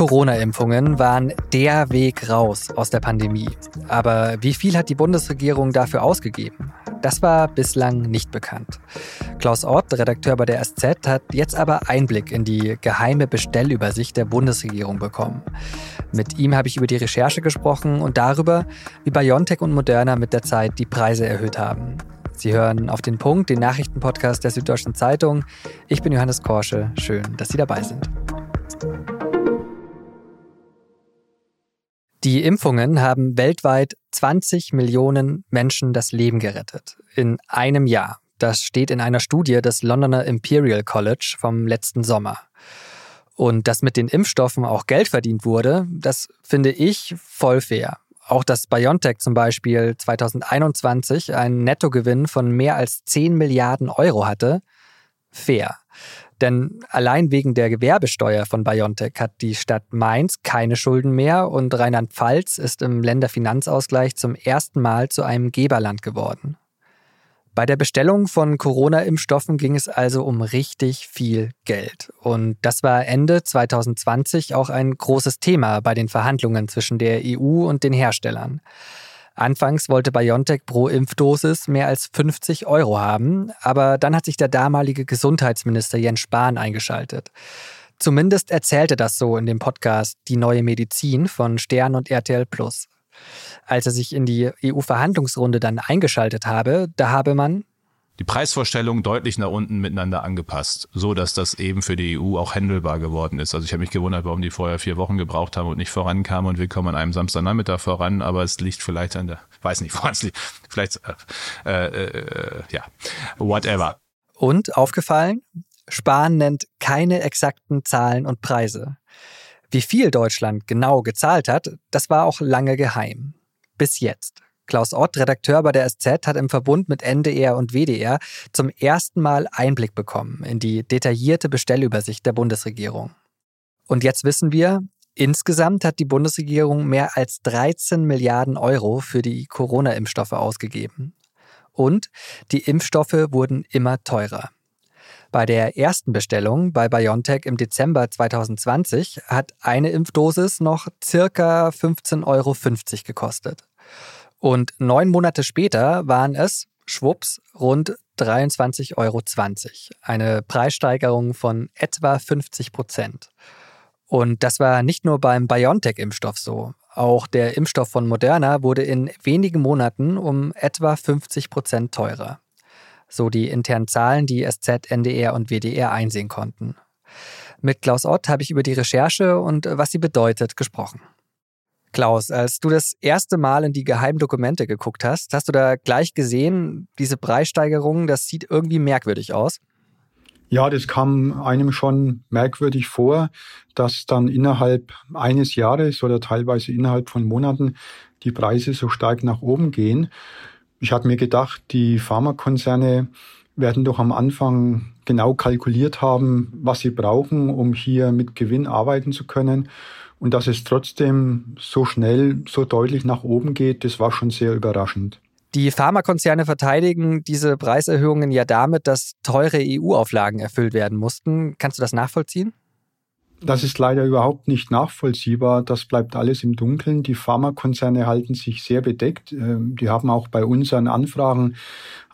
Corona-Impfungen waren der Weg raus aus der Pandemie. Aber wie viel hat die Bundesregierung dafür ausgegeben? Das war bislang nicht bekannt. Klaus Ott, Redakteur bei der SZ, hat jetzt aber Einblick in die geheime Bestellübersicht der Bundesregierung bekommen. Mit ihm habe ich über die Recherche gesprochen und darüber, wie BioNTech und Moderna mit der Zeit die Preise erhöht haben. Sie hören auf den Punkt, den Nachrichtenpodcast der Süddeutschen Zeitung. Ich bin Johannes Korsche. Schön, dass Sie dabei sind. Die Impfungen haben weltweit 20 Millionen Menschen das Leben gerettet. In einem Jahr. Das steht in einer Studie des Londoner Imperial College vom letzten Sommer. Und dass mit den Impfstoffen auch Geld verdient wurde, das finde ich voll fair. Auch dass BioNTech zum Beispiel 2021 einen Nettogewinn von mehr als 10 Milliarden Euro hatte, fair. Denn allein wegen der Gewerbesteuer von BioNTech hat die Stadt Mainz keine Schulden mehr und Rheinland-Pfalz ist im Länderfinanzausgleich zum ersten Mal zu einem Geberland geworden. Bei der Bestellung von Corona-Impfstoffen ging es also um richtig viel Geld. Und das war Ende 2020 auch ein großes Thema bei den Verhandlungen zwischen der EU und den Herstellern. Anfangs wollte BioNTech pro Impfdosis mehr als 50 Euro haben, aber dann hat sich der damalige Gesundheitsminister Jens Spahn eingeschaltet. Zumindest erzählte das so in dem Podcast Die neue Medizin von Stern und RTL Plus. Als er sich in die EU-Verhandlungsrunde dann eingeschaltet habe, da habe man die Preisvorstellungen deutlich nach unten miteinander angepasst, so dass das eben für die EU auch handelbar geworden ist. Also ich habe mich gewundert, warum die vorher vier Wochen gebraucht haben und nicht vorankamen und wir kommen an einem Samstagnachmittag voran, aber es liegt vielleicht an der, weiß nicht, woran es liegt, vielleicht, äh, äh, ja, whatever. Und aufgefallen, Spahn nennt keine exakten Zahlen und Preise. Wie viel Deutschland genau gezahlt hat, das war auch lange geheim. Bis jetzt. Klaus Ott, Redakteur bei der SZ, hat im Verbund mit NDR und WDR zum ersten Mal Einblick bekommen in die detaillierte Bestellübersicht der Bundesregierung. Und jetzt wissen wir, insgesamt hat die Bundesregierung mehr als 13 Milliarden Euro für die Corona-Impfstoffe ausgegeben. Und die Impfstoffe wurden immer teurer. Bei der ersten Bestellung bei BioNTech im Dezember 2020 hat eine Impfdosis noch circa 15,50 Euro gekostet. Und neun Monate später waren es, schwupps, rund 23,20 Euro. Eine Preissteigerung von etwa 50 Prozent. Und das war nicht nur beim BioNTech-Impfstoff so. Auch der Impfstoff von Moderna wurde in wenigen Monaten um etwa 50 Prozent teurer. So die internen Zahlen, die SZ, NDR und WDR einsehen konnten. Mit Klaus Ott habe ich über die Recherche und was sie bedeutet gesprochen. Klaus, als du das erste Mal in die Geheimdokumente geguckt hast, hast du da gleich gesehen, diese Preissteigerung, das sieht irgendwie merkwürdig aus? Ja, das kam einem schon merkwürdig vor, dass dann innerhalb eines Jahres oder teilweise innerhalb von Monaten die Preise so stark nach oben gehen. Ich hatte mir gedacht, die Pharmakonzerne werden doch am Anfang genau kalkuliert haben, was sie brauchen, um hier mit Gewinn arbeiten zu können. Und dass es trotzdem so schnell, so deutlich nach oben geht, das war schon sehr überraschend. Die Pharmakonzerne verteidigen diese Preiserhöhungen ja damit, dass teure EU-Auflagen erfüllt werden mussten. Kannst du das nachvollziehen? Das ist leider überhaupt nicht nachvollziehbar. Das bleibt alles im Dunkeln. Die Pharmakonzerne halten sich sehr bedeckt. Ähm, die haben auch bei unseren Anfragen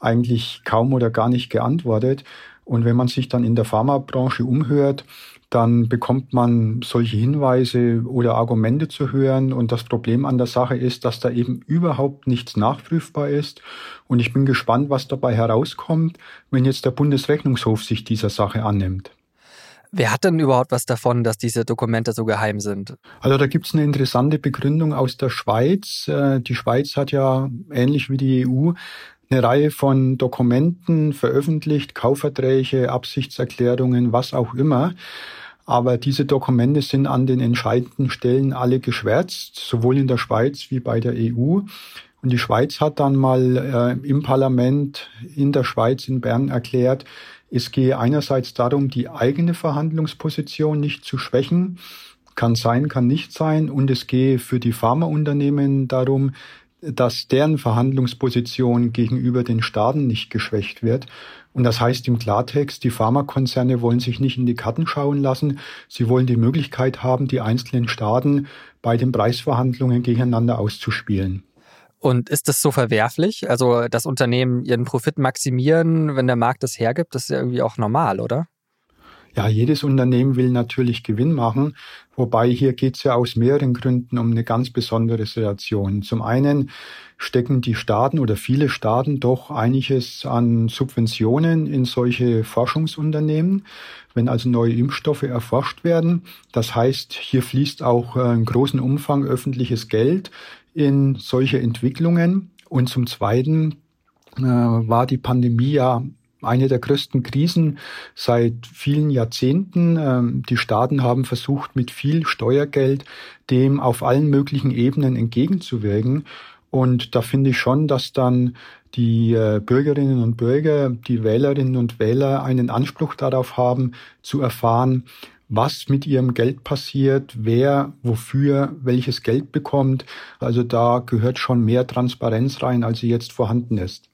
eigentlich kaum oder gar nicht geantwortet. Und wenn man sich dann in der Pharmabranche umhört, dann bekommt man solche Hinweise oder Argumente zu hören. Und das Problem an der Sache ist, dass da eben überhaupt nichts nachprüfbar ist. Und ich bin gespannt, was dabei herauskommt, wenn jetzt der Bundesrechnungshof sich dieser Sache annimmt. Wer hat denn überhaupt was davon, dass diese Dokumente so geheim sind? Also da gibt es eine interessante Begründung aus der Schweiz. Äh, die Schweiz hat ja ähnlich wie die EU eine Reihe von Dokumenten veröffentlicht, Kaufverträge, Absichtserklärungen, was auch immer. Aber diese Dokumente sind an den entscheidenden Stellen alle geschwärzt, sowohl in der Schweiz wie bei der EU. Und die Schweiz hat dann mal äh, im Parlament in der Schweiz in Bern erklärt, es gehe einerseits darum, die eigene Verhandlungsposition nicht zu schwächen, kann sein, kann nicht sein, und es gehe für die Pharmaunternehmen darum, dass deren Verhandlungsposition gegenüber den Staaten nicht geschwächt wird. Und das heißt im Klartext, die Pharmakonzerne wollen sich nicht in die Karten schauen lassen. Sie wollen die Möglichkeit haben, die einzelnen Staaten bei den Preisverhandlungen gegeneinander auszuspielen. Und ist das so verwerflich? Also, dass Unternehmen ihren Profit maximieren, wenn der Markt das hergibt, das ist ja irgendwie auch normal, oder? Ja, jedes Unternehmen will natürlich Gewinn machen, wobei hier geht es ja aus mehreren Gründen um eine ganz besondere Situation. Zum einen stecken die Staaten oder viele Staaten doch einiges an Subventionen in solche Forschungsunternehmen, wenn also neue Impfstoffe erforscht werden. Das heißt, hier fließt auch äh, in großen Umfang öffentliches Geld in solche Entwicklungen. Und zum Zweiten äh, war die Pandemie ja eine der größten Krisen seit vielen Jahrzehnten. Ähm, die Staaten haben versucht, mit viel Steuergeld dem auf allen möglichen Ebenen entgegenzuwirken. Und da finde ich schon, dass dann die äh, Bürgerinnen und Bürger, die Wählerinnen und Wähler einen Anspruch darauf haben, zu erfahren, was mit ihrem Geld passiert, wer wofür welches Geld bekommt. Also da gehört schon mehr Transparenz rein, als sie jetzt vorhanden ist.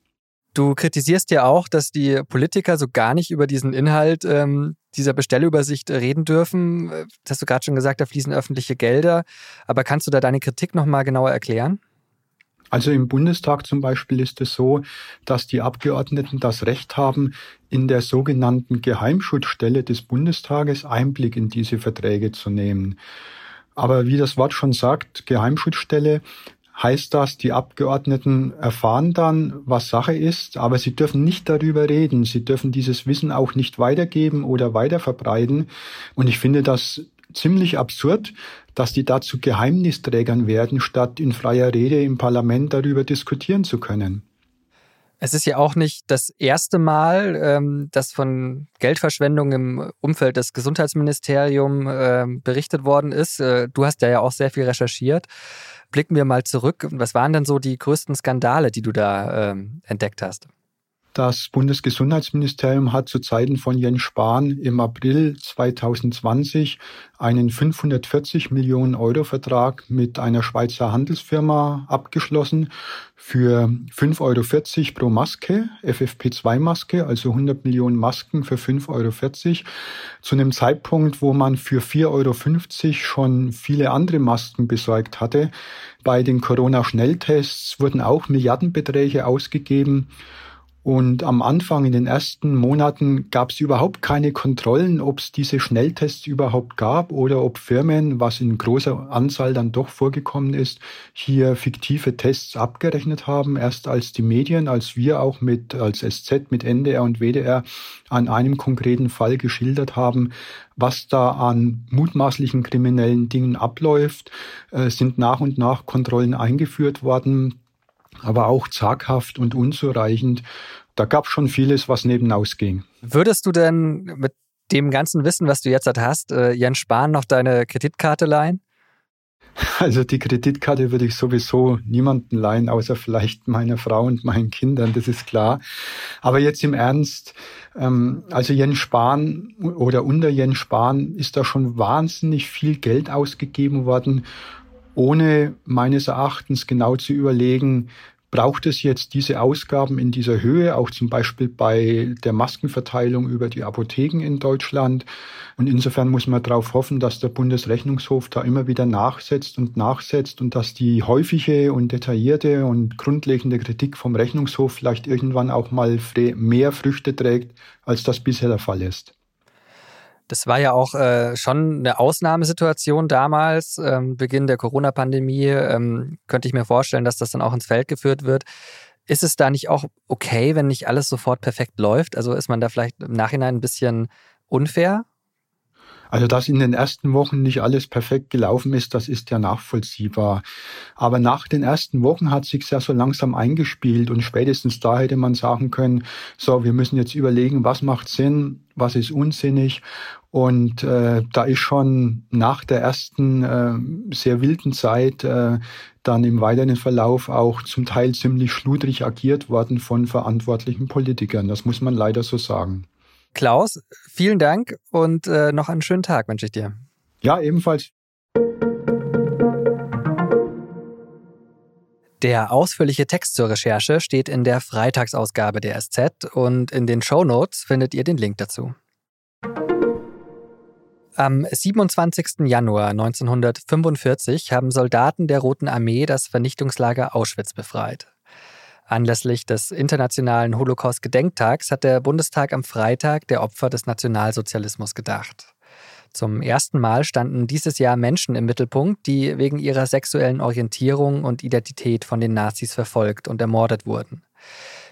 Du kritisierst ja auch, dass die Politiker so gar nicht über diesen Inhalt ähm, dieser Bestellübersicht reden dürfen. Das hast du gerade schon gesagt, da fließen öffentliche Gelder. Aber kannst du da deine Kritik nochmal genauer erklären? Also im Bundestag zum Beispiel ist es so, dass die Abgeordneten das Recht haben, in der sogenannten Geheimschutzstelle des Bundestages Einblick in diese Verträge zu nehmen. Aber wie das Wort schon sagt, Geheimschutzstelle, heißt das, die Abgeordneten erfahren dann, was Sache ist, aber sie dürfen nicht darüber reden. Sie dürfen dieses Wissen auch nicht weitergeben oder weiterverbreiten. Und ich finde das ziemlich absurd, dass die dazu Geheimnisträgern werden, statt in freier Rede im Parlament darüber diskutieren zu können. Es ist ja auch nicht das erste Mal, ähm, dass von Geldverschwendung im Umfeld des Gesundheitsministeriums äh, berichtet worden ist. Äh, du hast ja auch sehr viel recherchiert blicken wir mal zurück. Was waren denn so die größten Skandale, die du da ähm, entdeckt hast? Das Bundesgesundheitsministerium hat zu Zeiten von Jens Spahn im April 2020 einen 540 Millionen Euro Vertrag mit einer Schweizer Handelsfirma abgeschlossen für 5,40 Euro pro Maske, FFP2-Maske, also 100 Millionen Masken für 5,40 Euro, zu einem Zeitpunkt, wo man für 4,50 Euro schon viele andere Masken besorgt hatte. Bei den Corona-Schnelltests wurden auch Milliardenbeträge ausgegeben. Und am Anfang, in den ersten Monaten, gab es überhaupt keine Kontrollen, ob es diese Schnelltests überhaupt gab oder ob Firmen, was in großer Anzahl dann doch vorgekommen ist, hier fiktive Tests abgerechnet haben. Erst als die Medien, als wir auch mit, als SZ, mit NDR und WDR an einem konkreten Fall geschildert haben, was da an mutmaßlichen kriminellen Dingen abläuft, äh, sind nach und nach Kontrollen eingeführt worden aber auch zaghaft und unzureichend. Da gab es schon vieles, was nebenaus ging. Würdest du denn mit dem ganzen Wissen, was du jetzt halt hast, äh, Jens Spahn noch deine Kreditkarte leihen? Also die Kreditkarte würde ich sowieso niemanden leihen, außer vielleicht meiner Frau und meinen Kindern, das ist klar. Aber jetzt im Ernst, ähm, also Jens Spahn oder unter Jens Spahn ist da schon wahnsinnig viel Geld ausgegeben worden, ohne meines Erachtens genau zu überlegen, Braucht es jetzt diese Ausgaben in dieser Höhe, auch zum Beispiel bei der Maskenverteilung über die Apotheken in Deutschland? Und insofern muss man darauf hoffen, dass der Bundesrechnungshof da immer wieder nachsetzt und nachsetzt und dass die häufige und detaillierte und grundlegende Kritik vom Rechnungshof vielleicht irgendwann auch mal mehr Früchte trägt, als das bisher der Fall ist. Das war ja auch äh, schon eine Ausnahmesituation damals, ähm, Beginn der Corona-Pandemie. Ähm, könnte ich mir vorstellen, dass das dann auch ins Feld geführt wird. Ist es da nicht auch okay, wenn nicht alles sofort perfekt läuft? Also ist man da vielleicht im Nachhinein ein bisschen unfair? Also, dass in den ersten Wochen nicht alles perfekt gelaufen ist, das ist ja nachvollziehbar. Aber nach den ersten Wochen hat sich ja so langsam eingespielt und spätestens da hätte man sagen können, so, wir müssen jetzt überlegen, was macht Sinn, was ist unsinnig. Und äh, da ist schon nach der ersten äh, sehr wilden Zeit äh, dann im weiteren Verlauf auch zum Teil ziemlich schludrig agiert worden von verantwortlichen Politikern. Das muss man leider so sagen. Klaus, vielen Dank und äh, noch einen schönen Tag wünsche ich dir. Ja, ebenfalls. Der ausführliche Text zur Recherche steht in der Freitagsausgabe der SZ und in den Show Notes findet ihr den Link dazu. Am 27. Januar 1945 haben Soldaten der Roten Armee das Vernichtungslager Auschwitz befreit. Anlässlich des Internationalen Holocaust-Gedenktags hat der Bundestag am Freitag der Opfer des Nationalsozialismus gedacht. Zum ersten Mal standen dieses Jahr Menschen im Mittelpunkt, die wegen ihrer sexuellen Orientierung und Identität von den Nazis verfolgt und ermordet wurden.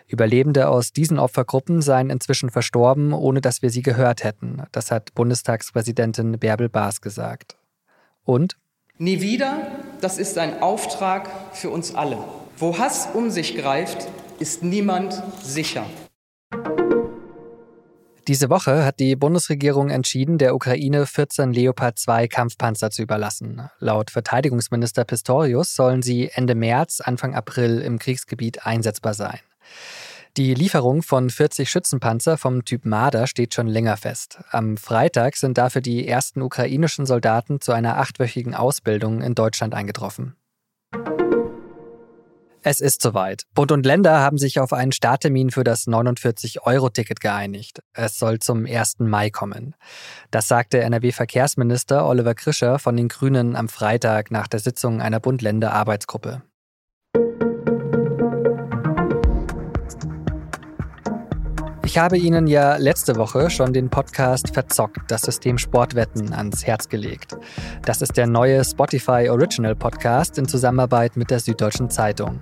Überlebende aus diesen Opfergruppen seien inzwischen verstorben, ohne dass wir sie gehört hätten. Das hat Bundestagspräsidentin Bärbel Baas gesagt. Und? Nie wieder, das ist ein Auftrag für uns alle. Wo Hass um sich greift, ist niemand sicher. Diese Woche hat die Bundesregierung entschieden, der Ukraine 14 Leopard 2 Kampfpanzer zu überlassen. Laut Verteidigungsminister Pistorius sollen sie Ende März, Anfang April im Kriegsgebiet einsetzbar sein. Die Lieferung von 40 Schützenpanzer vom Typ Marder steht schon länger fest. Am Freitag sind dafür die ersten ukrainischen Soldaten zu einer achtwöchigen Ausbildung in Deutschland eingetroffen. Es ist soweit. Bund und Länder haben sich auf einen Starttermin für das 49-Euro-Ticket geeinigt. Es soll zum 1. Mai kommen. Das sagte NRW-Verkehrsminister Oliver Krischer von den Grünen am Freitag nach der Sitzung einer Bund-Länder-Arbeitsgruppe. Ich habe Ihnen ja letzte Woche schon den Podcast Verzockt, das System Sportwetten, ans Herz gelegt. Das ist der neue Spotify Original Podcast in Zusammenarbeit mit der Süddeutschen Zeitung.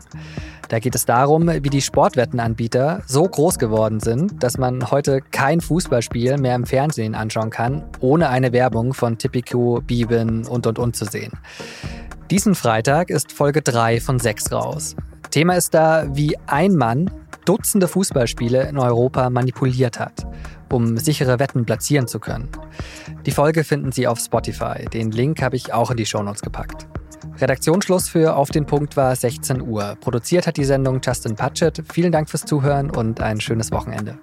Da geht es darum, wie die Sportwettenanbieter so groß geworden sind, dass man heute kein Fußballspiel mehr im Fernsehen anschauen kann, ohne eine Werbung von Tipico, Bibin und und und zu sehen. Diesen Freitag ist Folge 3 von 6 raus. Thema ist da, wie ein Mann Dutzende Fußballspiele in Europa manipuliert hat, um sichere Wetten platzieren zu können. Die Folge finden Sie auf Spotify. Den Link habe ich auch in die Shownotes gepackt. Redaktionsschluss für Auf den Punkt war 16 Uhr. Produziert hat die Sendung Justin Patchett. Vielen Dank fürs Zuhören und ein schönes Wochenende.